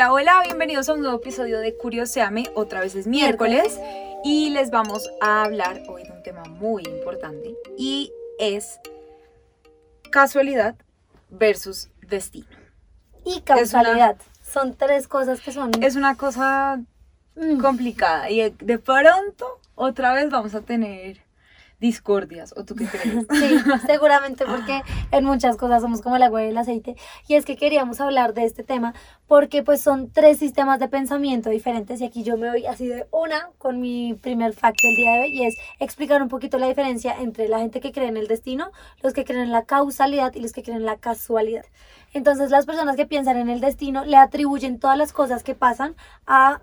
Hola, hola, bienvenidos a un nuevo episodio de Curioseame. Otra vez es miércoles y les vamos a hablar hoy de un tema muy importante y es casualidad versus destino. y causalidad. Son tres cosas que son... Es una cosa Mm. complicada y de pronto otra vez vamos a tener discordias. ¿O tú qué crees? Sí, seguramente porque en muchas cosas somos como el agua y el aceite. Y es que queríamos hablar de este tema porque pues son tres sistemas de pensamiento diferentes y aquí yo me voy así de una con mi primer fact del día de hoy y es explicar un poquito la diferencia entre la gente que cree en el destino, los que creen en la causalidad y los que creen en la casualidad. Entonces las personas que piensan en el destino le atribuyen todas las cosas que pasan a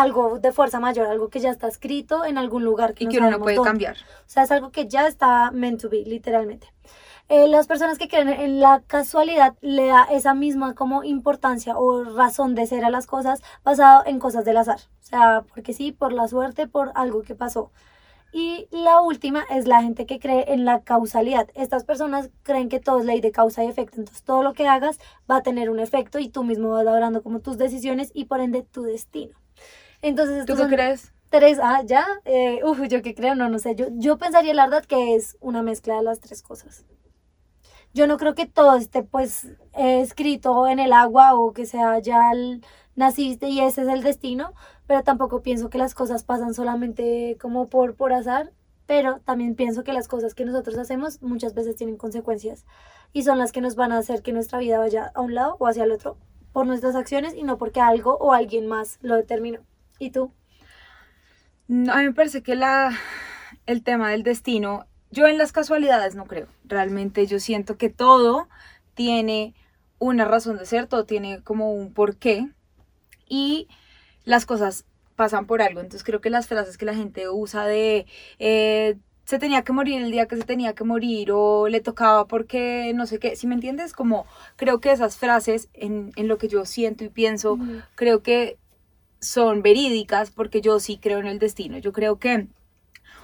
algo de fuerza mayor, algo que ya está escrito en algún lugar que y no que uno no puede dónde. cambiar. O sea, es algo que ya está meant to be, literalmente. Eh, las personas que creen en la casualidad le da esa misma como importancia o razón de ser a las cosas basado en cosas del azar. O sea, porque sí, por la suerte, por algo que pasó. Y la última es la gente que cree en la causalidad. Estas personas creen que todo es ley de causa y efecto. Entonces todo lo que hagas va a tener un efecto y tú mismo vas logrando como tus decisiones y por ende tu destino. Entonces, ¿Tú qué son crees? Tres, ah, ya. Eh, uf, yo qué creo, no, no sé. Yo, yo pensaría, la verdad, que es una mezcla de las tres cosas. Yo no creo que todo esté, pues, eh, escrito en el agua o que sea ya el- naciste y ese es el destino, pero tampoco pienso que las cosas pasan solamente como por, por azar, pero también pienso que las cosas que nosotros hacemos muchas veces tienen consecuencias y son las que nos van a hacer que nuestra vida vaya a un lado o hacia el otro por nuestras acciones y no porque algo o alguien más lo determinó. ¿Y tú? No, a mí me parece que la, el tema del destino, yo en las casualidades no creo. Realmente yo siento que todo tiene una razón de ser, todo tiene como un porqué y las cosas pasan por algo. Entonces creo que las frases que la gente usa de eh, se tenía que morir el día que se tenía que morir o le tocaba porque no sé qué, si me entiendes, como creo que esas frases en, en lo que yo siento y pienso, creo que son verídicas porque yo sí creo en el destino. Yo creo que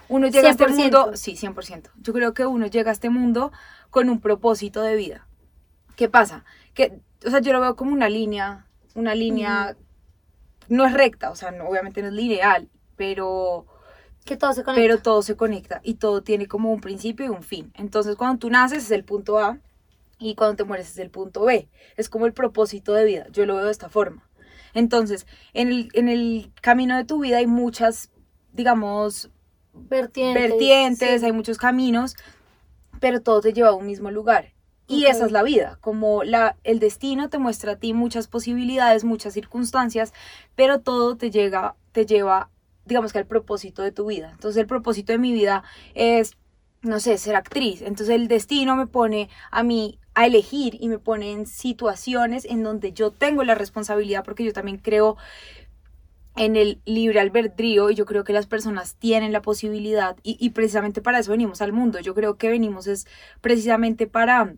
uno llega a este 100%. mundo, sí, 100%. Yo creo que uno llega a este mundo con un propósito de vida. ¿Qué pasa? Que, o sea, yo lo veo como una línea, una línea, no es recta, o sea, no- obviamente no es lineal, pero, Que todo se conecta. pero todo se conecta y todo tiene como un principio y un fin. Entonces, cuando tú naces es el punto A y cuando te mueres es el punto B. Es como el propósito de vida. Yo lo veo de esta forma. Entonces, en el, en el camino de tu vida hay muchas, digamos, vertientes. vertientes, sí. hay muchos caminos, pero todo te lleva a un mismo lugar. Y esa es la vida, como la, el destino te muestra a ti muchas posibilidades, muchas circunstancias, pero todo te llega, te lleva, digamos que al propósito de tu vida. Entonces el propósito de mi vida es, no sé, ser actriz. Entonces el destino me pone a mí a elegir y me pone en situaciones en donde yo tengo la responsabilidad, porque yo también creo en el libre albedrío y yo creo que las personas tienen la posibilidad y, precisamente para eso venimos al mundo. Yo creo que venimos es precisamente para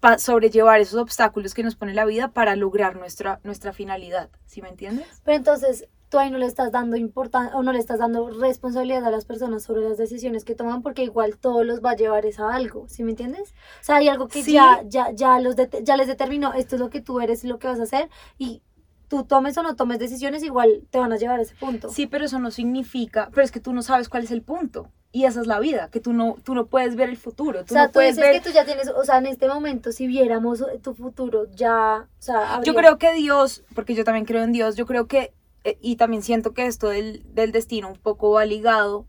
pa- sobrellevar esos obstáculos que nos pone la vida para lograr nuestra, nuestra finalidad. ¿Sí me entiendes? Pero entonces tú ahí no le estás dando importancia o no le estás dando responsabilidad a las personas sobre las decisiones que toman porque igual todo los va a llevar es a algo, ¿sí me entiendes? O sea, hay algo que Sí. ya, ya, ya, los ya les determinó, esto es lo que tú eres y lo que vas a hacer y tú tomes o no tomes decisiones, igual te van a llevar a ese punto. Sí, pero eso no significa, pero es que tú no sabes cuál es el punto. Y esa es la vida, que tú no, tú no puedes ver el futuro. o Tú sea, no tú puedes dices ver que tú ya tienes, o sea, en este momento, si viéramos tu futuro, ya, o sea, Yo habría- creo que Dios, porque yo también creo en Dios, yo creo que, y también siento que esto del, del destino un poco va ligado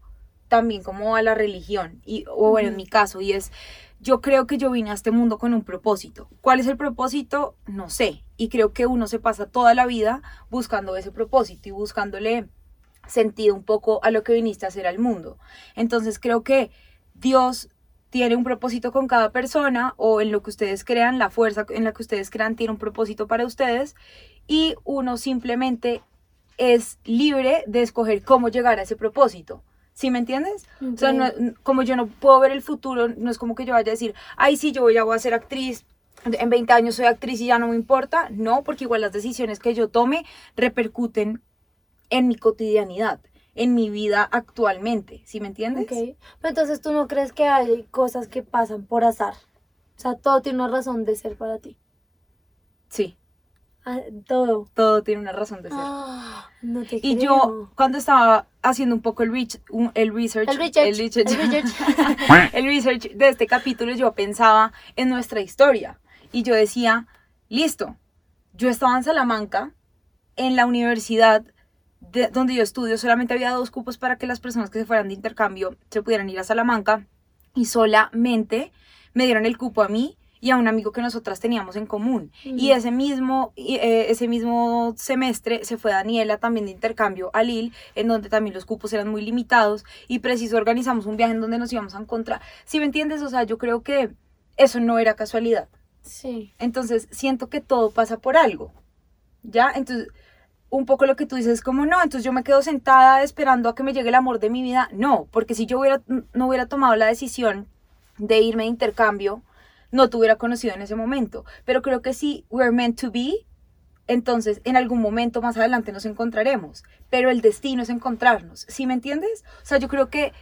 también como a la religión, y, o bueno, en mi caso, y es, yo creo que yo vine a este mundo con un propósito. ¿Cuál es el propósito? No sé. y creo que uno se pasa toda la vida buscando ese propósito y buscándole sentido un poco a lo que viniste a hacer al mundo. Entonces creo que Dios tiene un propósito con cada persona o en lo que ustedes crean, la fuerza en la que ustedes crean tiene un propósito para ustedes y uno simplemente es libre de escoger cómo llegar a ese propósito. ¿Sí me entiendes? O sea, no- como yo no puedo ver el futuro, no es como que yo vaya a decir, ay, sí, yo ya voy a ser actriz, en 20 años soy actriz y ya no me importa. No, porque igual las decisiones que yo tome repercuten en mi cotidianidad, en mi vida actualmente. ¿Sí me entiendes? Ok. Pero entonces tú no crees que hay cosas que pasan por azar. O sea, todo tiene una razón de ser para ti. Sí, Ah, todo. todo tiene una razón de ser. Ah, no te Y creo. yo, cuando estaba haciendo un poco el, reach- un- el research, El research, el research, el research. el research de este capítulo, yo pensaba en nuestra historia. Y yo decía, listo, yo estaba en Salamanca, en la universidad de- donde yo estudio, solamente había dos cupos para que las personas que se fueran de intercambio se pudieran ir a Salamanca. Y solamente me dieron el cupo a mí y a un amigo que nosotras teníamos en común. Y ese mismo, eh, ese mismo semestre se fue Daniela también de intercambio a Lille, en donde también los cupos eran muy limitados y preciso organizamos un viaje en donde nos íbamos a encontrar. Si me entiendes, o sea, yo creo que eso no era casualidad. Sí. Entonces siento que todo pasa por algo. ¿Ya? Entonces, un poco lo que tú dices es como, no, entonces yo me quedo sentada esperando a que me llegue el amor de mi vida. No, porque si yo hubiera, no hubiera tomado la decisión de irme de intercambio, no te hubiera conocido en ese momento. Pero creo que si we're meant to be, entonces en algún momento más adelante nos encontraremos. Pero el destino es encontrarnos. ¿Sí me entiendes? O sea, yo creo que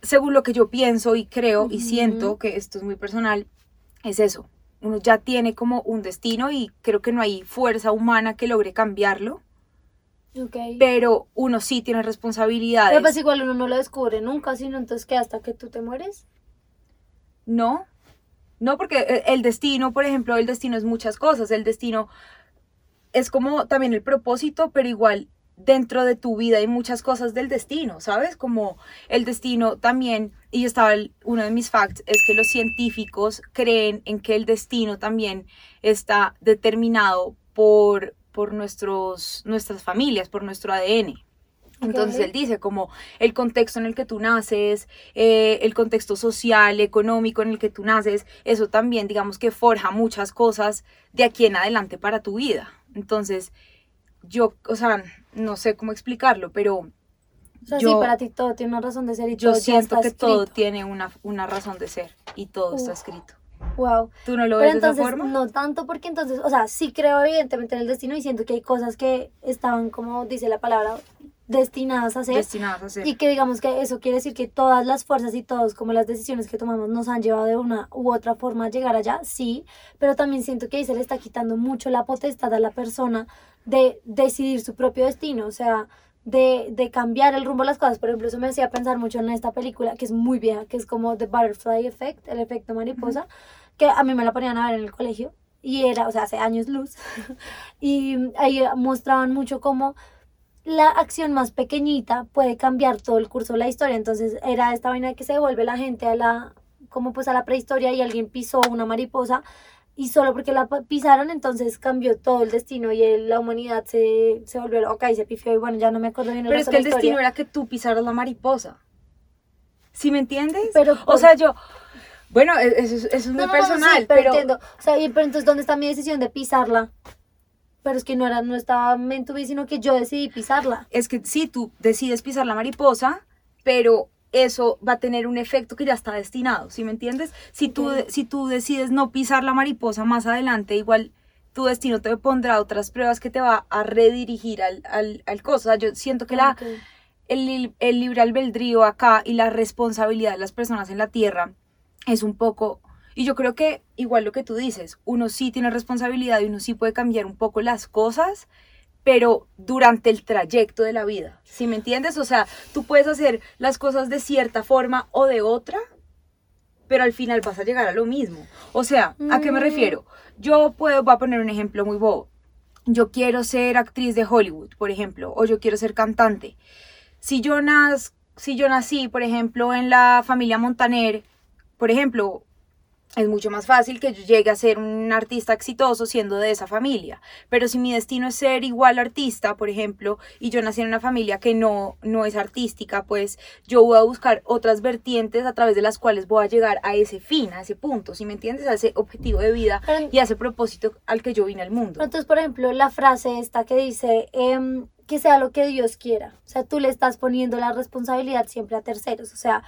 según lo que yo pienso y creo y siento, que esto es muy personal, es eso. Uno ya tiene como un destino y creo que no hay fuerza humana que logre cambiarlo, Ok. pero uno sí tiene responsabilidades. Pero pues igual uno no lo descubre nunca, sino entonces que hasta que tú te mueres. No, no, porque e- el destino, por ejemplo, el destino es muchas cosas. El destino es como también el propósito, pero igual dentro de tu vida hay muchas cosas del destino, ¿sabes? Como el destino también, y estaba el- uno de mis facts, es que los científicos creen en que el destino también está determinado por, por nuestros, nuestras familias, por nuestro ADN. Entonces él dice como el contexto en el que tú naces, eh, el contexto social, económico en el que tú naces, eso también digamos que forja muchas cosas de aquí en adelante para tu vida. Entonces yo, o sea, no sé cómo explicarlo, pero O sea, Yo- sí, para ti todo tiene una razón de ser y yo todo ya siento está que todo tiene una, una razón de ser y todo está escrito. Wow. ¿Tú no lo Pero ves de esa entonces, forma? no tanto porque entonces, o sea, sí creo evidentemente en el destino y siento que hay cosas que estaban, como dice la palabra, destinadas a ser. Destinadas a ser. Y que digamos que eso quiere decir que todas las fuerzas y todos como las decisiones que tomamos nos han llevado de una u otra forma a llegar allá, sí, pero también siento que ahí se le está quitando mucho la potestad a la persona de decidir su propio destino, o sea, de, de cambiar el rumbo de las cosas. Por ejemplo, eso me hacía pensar mucho en esta película que es muy vieja, que es como The Butterfly Effect, el efecto mariposa, que a mí me la ponían a ver en el colegio y era, o sea, hace años luz, y ahí mostraban mucho cómo la acción más pequeñita puede cambiar todo el curso de la historia. Entonces era esta vaina que se devuelve la gente a la, como pues a la prehistoria y alguien pisó una mariposa y solo porque la pisaron entonces cambió todo el destino y el- la humanidad se, se volvió loca y se pifió y bueno, ya no me acuerdo bien el Pero es que el destino era que tú pisaras la mariposa. ¿Sí me entiendes? Pero o sea, yo... Bueno, e- eso, es- eso es muy No, no, no, personal, sí, pero, pero... entiendo. O sea, y- pero entonces, ¿dónde está mi decisión de pisarla? Pero es que no era, no estaba meant to be, sino que yo decidí pisarla. es que sí, tú decides pisar la mariposa, pero eso va a tener un efecto que ya está destinado, ¿sí me entiendes? Si, tú, si tú decides no pisar la mariposa más adelante, igual tu destino te pondrá otras pruebas que te va a redirigir al, al, al cosa. O sea, yo siento que la, el, el libre albedrío acá y la responsabilidad de las personas en la tierra es un poco... Y yo creo que igual lo que tú dices, uno sí tiene responsabilidad y uno sí puede cambiar un poco las cosas, pero durante el trayecto de la vida, ¿sí me entiendes? O sea, tú puedes hacer las cosas de cierta forma o de otra, pero al final vas a llegar a lo mismo. O sea, ¿a qué me Mm. refiero? Yo puedo, voy a poner un ejemplo muy bobo. Yo quiero ser actriz de Hollywood, por ejemplo, o yo quiero ser cantante. Si yo, si yo nací, por ejemplo, en la familia Montaner, por ejemplo, es mucho más fácil que yo llegue a ser un artista exitoso siendo de esa familia. Pero si mi destino es ser igual artista, por ejemplo, y yo nací en una familia que no, no es artística, pues yo voy a buscar otras vertientes a través de las cuales voy a llegar a ese fin, a ese punto, si me entiendes, a ese objetivo de vida Pero- y a ese propósito al que yo vine al mundo. Entonces, por ejemplo, la frase esta que dice em, que sea lo que Dios quiera. O sea, tú le estás poniendo la responsabilidad siempre a terceros. O sea,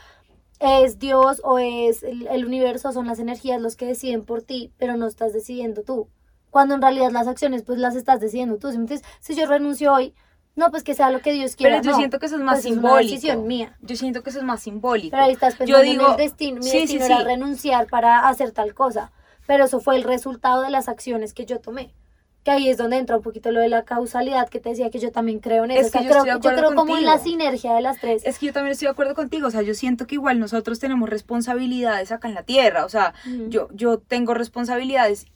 es Dios o es el, universo, son las energías los que deciden por ti, pero no estás decidiendo tú. Cuando en realidad las acciones, pues las estás decidiendo tú. ¿sí me entiendes? si yo renuncio hoy, no, pues que sea lo que Dios quiera. Pero yo no, siento que eso es más pues simbólico. Es una decisión mía. Yo siento que eso es más simbólico. Pero ahí estás yo pensando digo, en el destino. Mi sí, destino sí, era sí. renunciar para hacer tal cosa. Pero eso fue el resultado de las acciones que yo tomé. Que ahí es donde entra un poquito lo de la causalidad que te decía que yo también creo en eso. Es O sea, que yo creo, estoy de yo acuerdo creo como en la sinergia de las tres. Es que yo también estoy de acuerdo contigo, o sea, yo siento que igual nosotros tenemos responsabilidades acá en la tierra, o sea, yo, yo tengo responsabilidades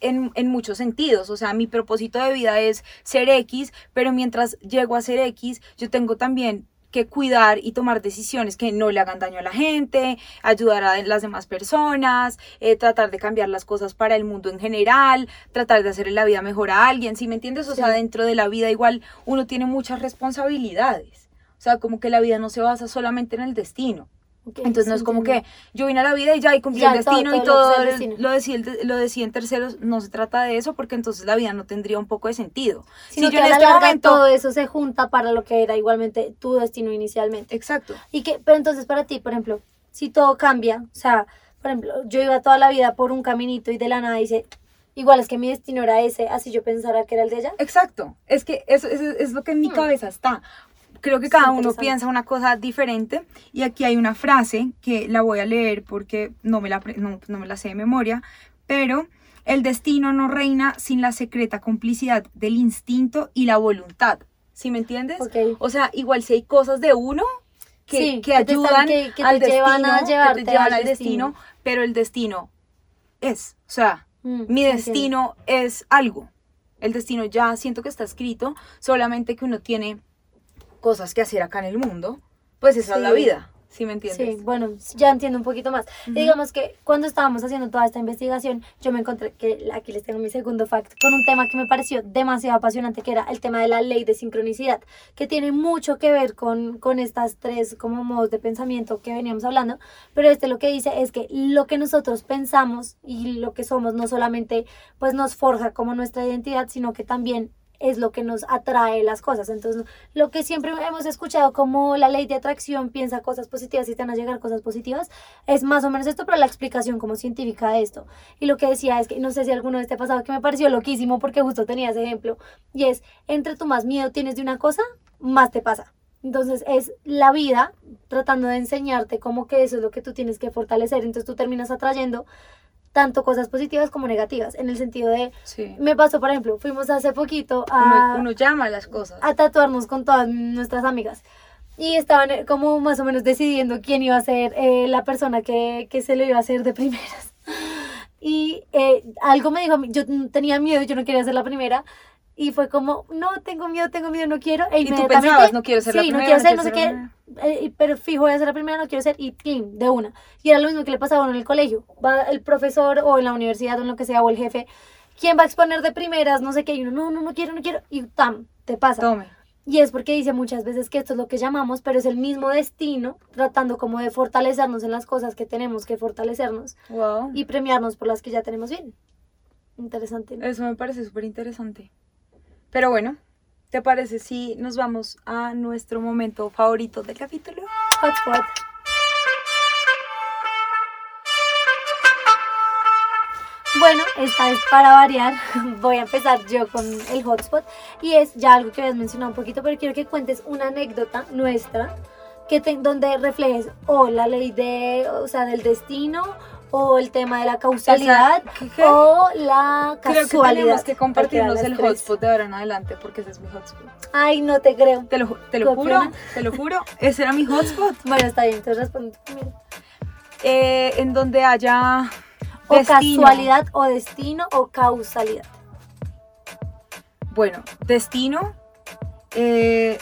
en, en muchos sentidos, o sea, mi propósito de vida es ser X, pero mientras llego a ser X, yo tengo también que cuidar y tomar decisiones que no le hagan daño a la gente, ayudar a las demás personas, eh, tratar de cambiar las cosas para el mundo en general, tratar de hacerle la vida mejor a alguien, ¿sí me entiendes? O sea, dentro de la vida igual uno tiene muchas responsabilidades. O sea, como que la vida no se basa solamente en el destino. Entonces no es como que yo vine a la vida y ya y cumplí Ya, el todo- destino y todo lo que lo lo deciden terceros. No se trata de eso porque entonces la vida no tendría un poco de sentido. Sino si que yo a en este momento... todo eso se junta para lo que era igualmente tu destino inicialmente. Exacto. Y que, pero entonces para ti, por ejemplo, si todo cambia, o sea, por ejemplo, yo iba toda la vida por un caminito y de la nada dice, igual es que mi destino era ese, así yo pensara que era el de ella. Exacto. Es que eso, eso es lo que en mi Hmm. cabeza está. Creo que cada uno piensa una cosa diferente y aquí hay una frase que la voy a leer porque no me la, no, no me la sé de memoria, pero el destino no reina sin la secreta complicidad del instinto y la voluntad. ¿Sí me entiendes? Ok. O sea, igual si hay cosas de uno que, Sí, que ayudan que- que al destino, que te llevan al destino, pero el destino es, o sea, Mm, mi entiendo. destino es algo. El destino ya siento que está escrito, solamente que uno tiene cosas que hacer acá en el mundo, pues esa es la Sí. vida, ¿sí me entiendes? Sí, bueno, ya entiendo un poquito más. Y digamos que cuando estábamos haciendo toda esta investigación, yo me encontré que aquí les tengo mi segundo fact con un tema que me pareció demasiado apasionante, que era el tema de la ley de sincronicidad, que tiene mucho que ver con, con estas tres como modos de pensamiento que veníamos hablando, pero este lo que dice es que lo que nosotros pensamos y lo que somos no solamente pues nos forja como nuestra identidad, sino que también es lo que nos atrae las cosas. Entonces, lo que siempre hemos escuchado como la ley de atracción piensa cosas positivas y te van a llegar cosas positivas, es más o menos esto, pero la explicación como científica de esto. Y lo que decía es que, no sé si alguno de este pasado que me pareció loquísimo porque justo tenía ese ejemplo, y es, entre tú más miedo tienes de una cosa, más te pasa. Entonces es la vida tratando de enseñarte como que eso es lo que tú tienes que fortalecer. Entonces tú terminas atrayendo tanto cosas positivas como negativas, en el sentido de, Sí. me pasó, por ejemplo, fuimos hace poquito Uno, a, uno llama las cosas. a tatuarnos con todas nuestras amigas. Y estaban eh, como más o menos decidiendo quién iba a ser eh, la persona que, que se lo iba a hacer de primeras. Y eh, algo me dijo, yo tenía miedo, yo no quería ser la primera. Y fue como, no, tengo miedo, tengo miedo, no quiero. E Y tú pensabas, no quiero ser la sí, primera, no quiero no ser, no sé quiero qué. ser eh, pero fijo, voy a ser la primera, no quiero ser. Y plim, de una. Y era lo mismo que le pasaba a uno en el colegio. Va el profesor o en la universidad o en lo que sea, o el jefe. ¿Quién va a exponer de primeras? No sé qué. Y uno, no, no, no quiero, no quiero. Y tam, te pasa. Tome. Y es porque dice muchas veces que esto es lo que llamamos, pero es el mismo destino, tratando como de fortalecernos en las cosas que tenemos que fortalecernos Wow. y premiarnos por las que ya tenemos bien. Interesante. ¿no? Eso me parece súper interesante. Pero bueno, ¿te parece si nos vamos a nuestro momento favorito del capítulo? Hotspot. Bueno, esta vez para variar, voy a empezar yo con el hotspot y es ya algo que habías mencionado un poquito, pero quiero que cuentes una anécdota nuestra que te- donde reflejes o la ley de, o sea, del destino o el tema de la causalidad o la Creo que casualidad. tenemos que compartirnos el hotspot de ahora en adelante porque ese es mi hotspot. Ay, no te creo. Te lo, te lo ¿Qué juro, te lo juro. Ese era mi hotspot. Bueno, está bien, entonces primero. Eh, en donde haya O destino. casualidad o destino o causalidad. Bueno, destino. eh,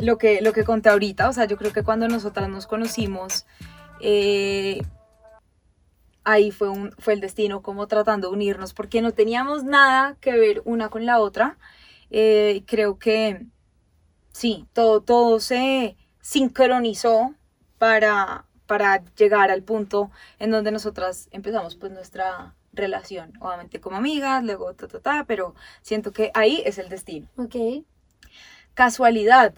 lo, que, lo que conté ahorita, o sea, yo creo que cuando nosotras nos conocimos, eh, ahí fue, un, fue el destino como tratando de unirnos porque no teníamos nada que ver una con la otra. Eh, creo que sí, todo, todo se sincronizó para, para llegar al punto en donde nosotras empezamos pues nuestra relación, obviamente como amigas, luego ta, ta, ta, pero siento que ahí es el destino. Ok. Casualidad.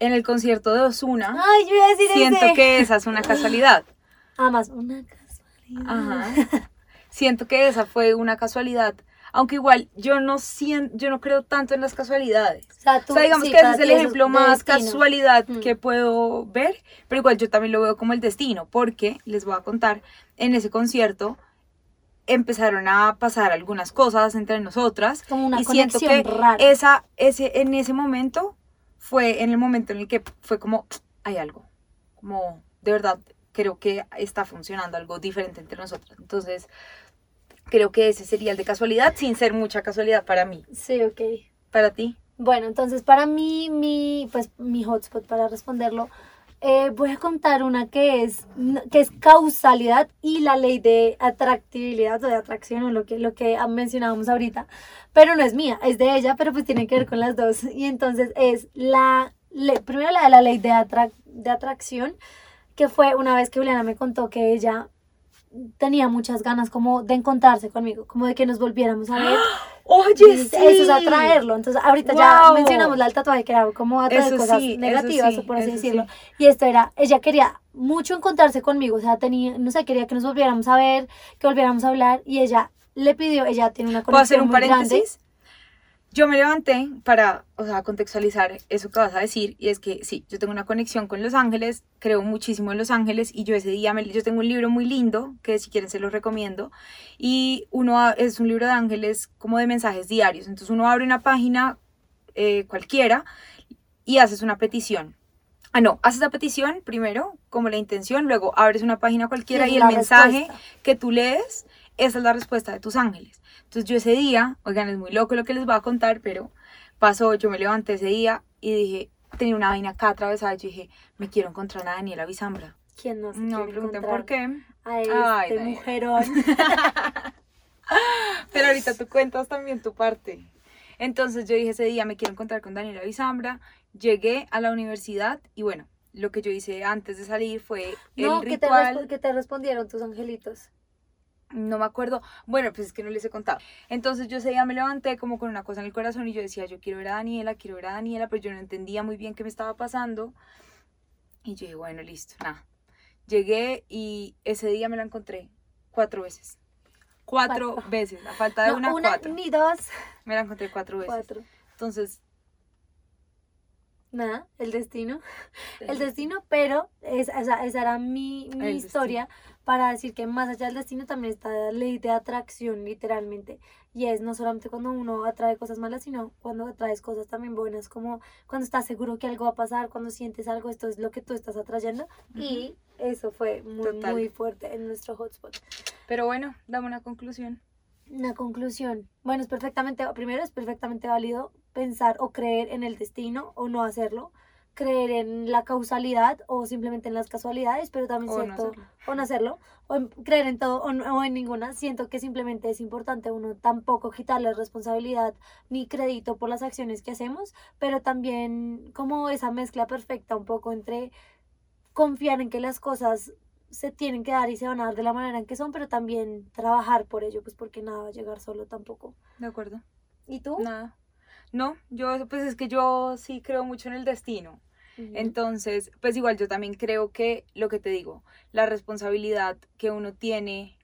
En el concierto de Osuna, Ay, yo iba a decir siento ese. que esa es una casualidad. Además, una Ajá. Siento que esa fue una casualidad. Aunque igual yo no siento, yo no creo tanto en las casualidades. O sea, tú, o sea, digamos sí, que ese es el ejemplo más destino. casualidad Mm. que puedo ver, pero igual yo también lo veo como el destino, porque les voy a contar, en ese concierto empezaron a pasar algunas cosas entre nosotras Como una y siento que rara. esa ese en ese momento fue en el momento en el que fue como hay algo, como de verdad creo que está funcionando algo diferente entre nosotras. Entonces, creo que ese sería el de casualidad sin ser mucha casualidad para mí. Sí, ok. Para ti. Bueno, entonces para mí, mi, pues, mi hotspot para responderlo, eh, voy a contar una que es, que es causalidad y la ley de atractibilidad o de atracción o lo que, lo que mencionábamos ahorita, pero no es mía, es de ella, pero pues tiene que ver con las dos. Y entonces es la, le- primero la de la ley de, atrac- de atracción, que fue una vez que Juliana me contó que ella tenía muchas ganas como de encontrarse conmigo, como de que nos volviéramos a ver. Oye, Eso es atraerlo. Entonces, ahorita ya mencionamos la tatuaje, que era como atraer Eso cosas sí, negativas, sí, por así decirlo. Y esto era, ella quería mucho encontrarse conmigo, o sea, tenía, no sé, quería que nos volviéramos a ver, que volviéramos a hablar, y ella le pidió, ella tiene una ¿Puedo hacer conexión un muy grande. Yo me levanté para, o sea, contextualizar eso que vas a decir, y es que sí, yo tengo una conexión con Los Ángeles, creo muchísimo en Los Ángeles, y yo ese día, me, yo tengo un libro muy lindo, que si quieren se los recomiendo, y uno es un libro de ángeles como de mensajes diarios, entonces uno abre una página eh, cualquiera y haces una petición. Ah, no, haces la petición primero, como la intención, luego abres una página cualquiera Y el mensaje respuesta. que tú lees, esa es la respuesta de tus ángeles. Entonces yo ese día, oigan, es muy loco lo que les voy a contar, pero pasó, yo me levanté ese día y dije, tenía una vaina acá atravesada, yo dije, me quiero encontrar a Daniela Bisambra. ¿Quién no se No me encontrar por qué, A este Ay, mujerón. pero ahorita tú cuentas también tu parte. Entonces yo dije ese día, me quiero encontrar con Daniela Bisambra, llegué a la universidad y bueno, lo que yo hice antes de salir fue el no, que te, ritual. respo- que te respondieron tus angelitos. No me acuerdo. Bueno, pues es que no les he contado. Entonces yo ese día me levanté como con una cosa en el corazón y yo decía, yo quiero ver a Daniela, quiero ver a Daniela, pero yo no entendía muy bien qué me estaba pasando. Y yo dije, bueno, listo, nada. Llegué y ese día me la encontré cuatro veces. Cuatro, Cuatro. veces, a falta de No, una, una cuatro. ni dos, Me la encontré cuatro veces. cuatro. Entonces, Nada, el destino. el destino, pero es- esa, esa era mi, mi historia para decir que más allá del destino también está la ley de atracción, literalmente. Y es no solamente cuando uno atrae cosas malas, sino cuando atraes cosas también buenas, como cuando estás seguro que algo va a pasar, cuando sientes algo, esto es lo que tú estás atrayendo. Y eso fue muy, muy fuerte en nuestro hotspot. pero bueno, dame una conclusión. Una conclusión. Bueno, es perfectamente, primero es perfectamente válido pensar o creer en el destino o no hacerlo, creer en la causalidad o simplemente en las casualidades, pero también O no cierto, hacerlo. o no hacerlo, o en- creer en todo o, no- o en ninguna. Siento que simplemente es importante uno tampoco quitarle responsabilidad ni crédito por las acciones que hacemos, pero también como esa mezcla perfecta un poco entre confiar en que las cosas se tienen que dar y se van a dar de la manera en que son, pero también trabajar por ello, pues porque nada va a llegar solo tampoco. De acuerdo. ¿Y tú? Nada. No, yo, pues es que yo sí creo mucho en el destino. Entonces, pues igual yo también creo que lo que te digo, la responsabilidad que uno tiene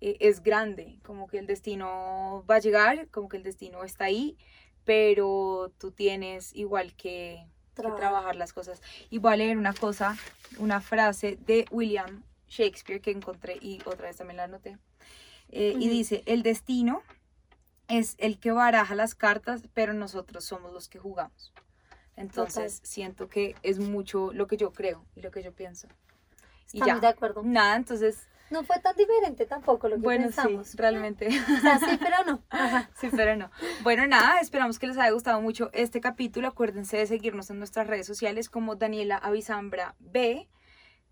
eh, es grande, como que el destino va a llegar, como que el destino está ahí, pero tú tienes igual que, que Trabajar. las cosas. Y voy a leer una cosa, una frase de William Shakespeare que encontré y otra vez también la anoté. Eh, Y dice, el destino es el que baraja las cartas, pero nosotros somos los que jugamos. Entonces, siento que es mucho lo que yo creo y lo que yo pienso. Y Estamos ya. de acuerdo. Nada, entonces, No fue tan diferente tampoco lo que bueno, pensamos. sí, realmente. O sea, sí, pero no. Ajá. Sí, pero no. Bueno, nada, esperamos que les haya gustado mucho este capítulo. Acuérdense de seguirnos en nuestras redes sociales como Daniela Avisambra B,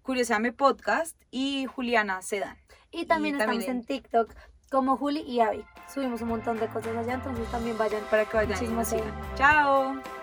Curiosame Podcast y Juliana Sedan. Y también Y estamos también en TikTok como Juli y Avi. Subimos un montón de cosas allá, entonces también vayan Para que vayan y sigan. Chao.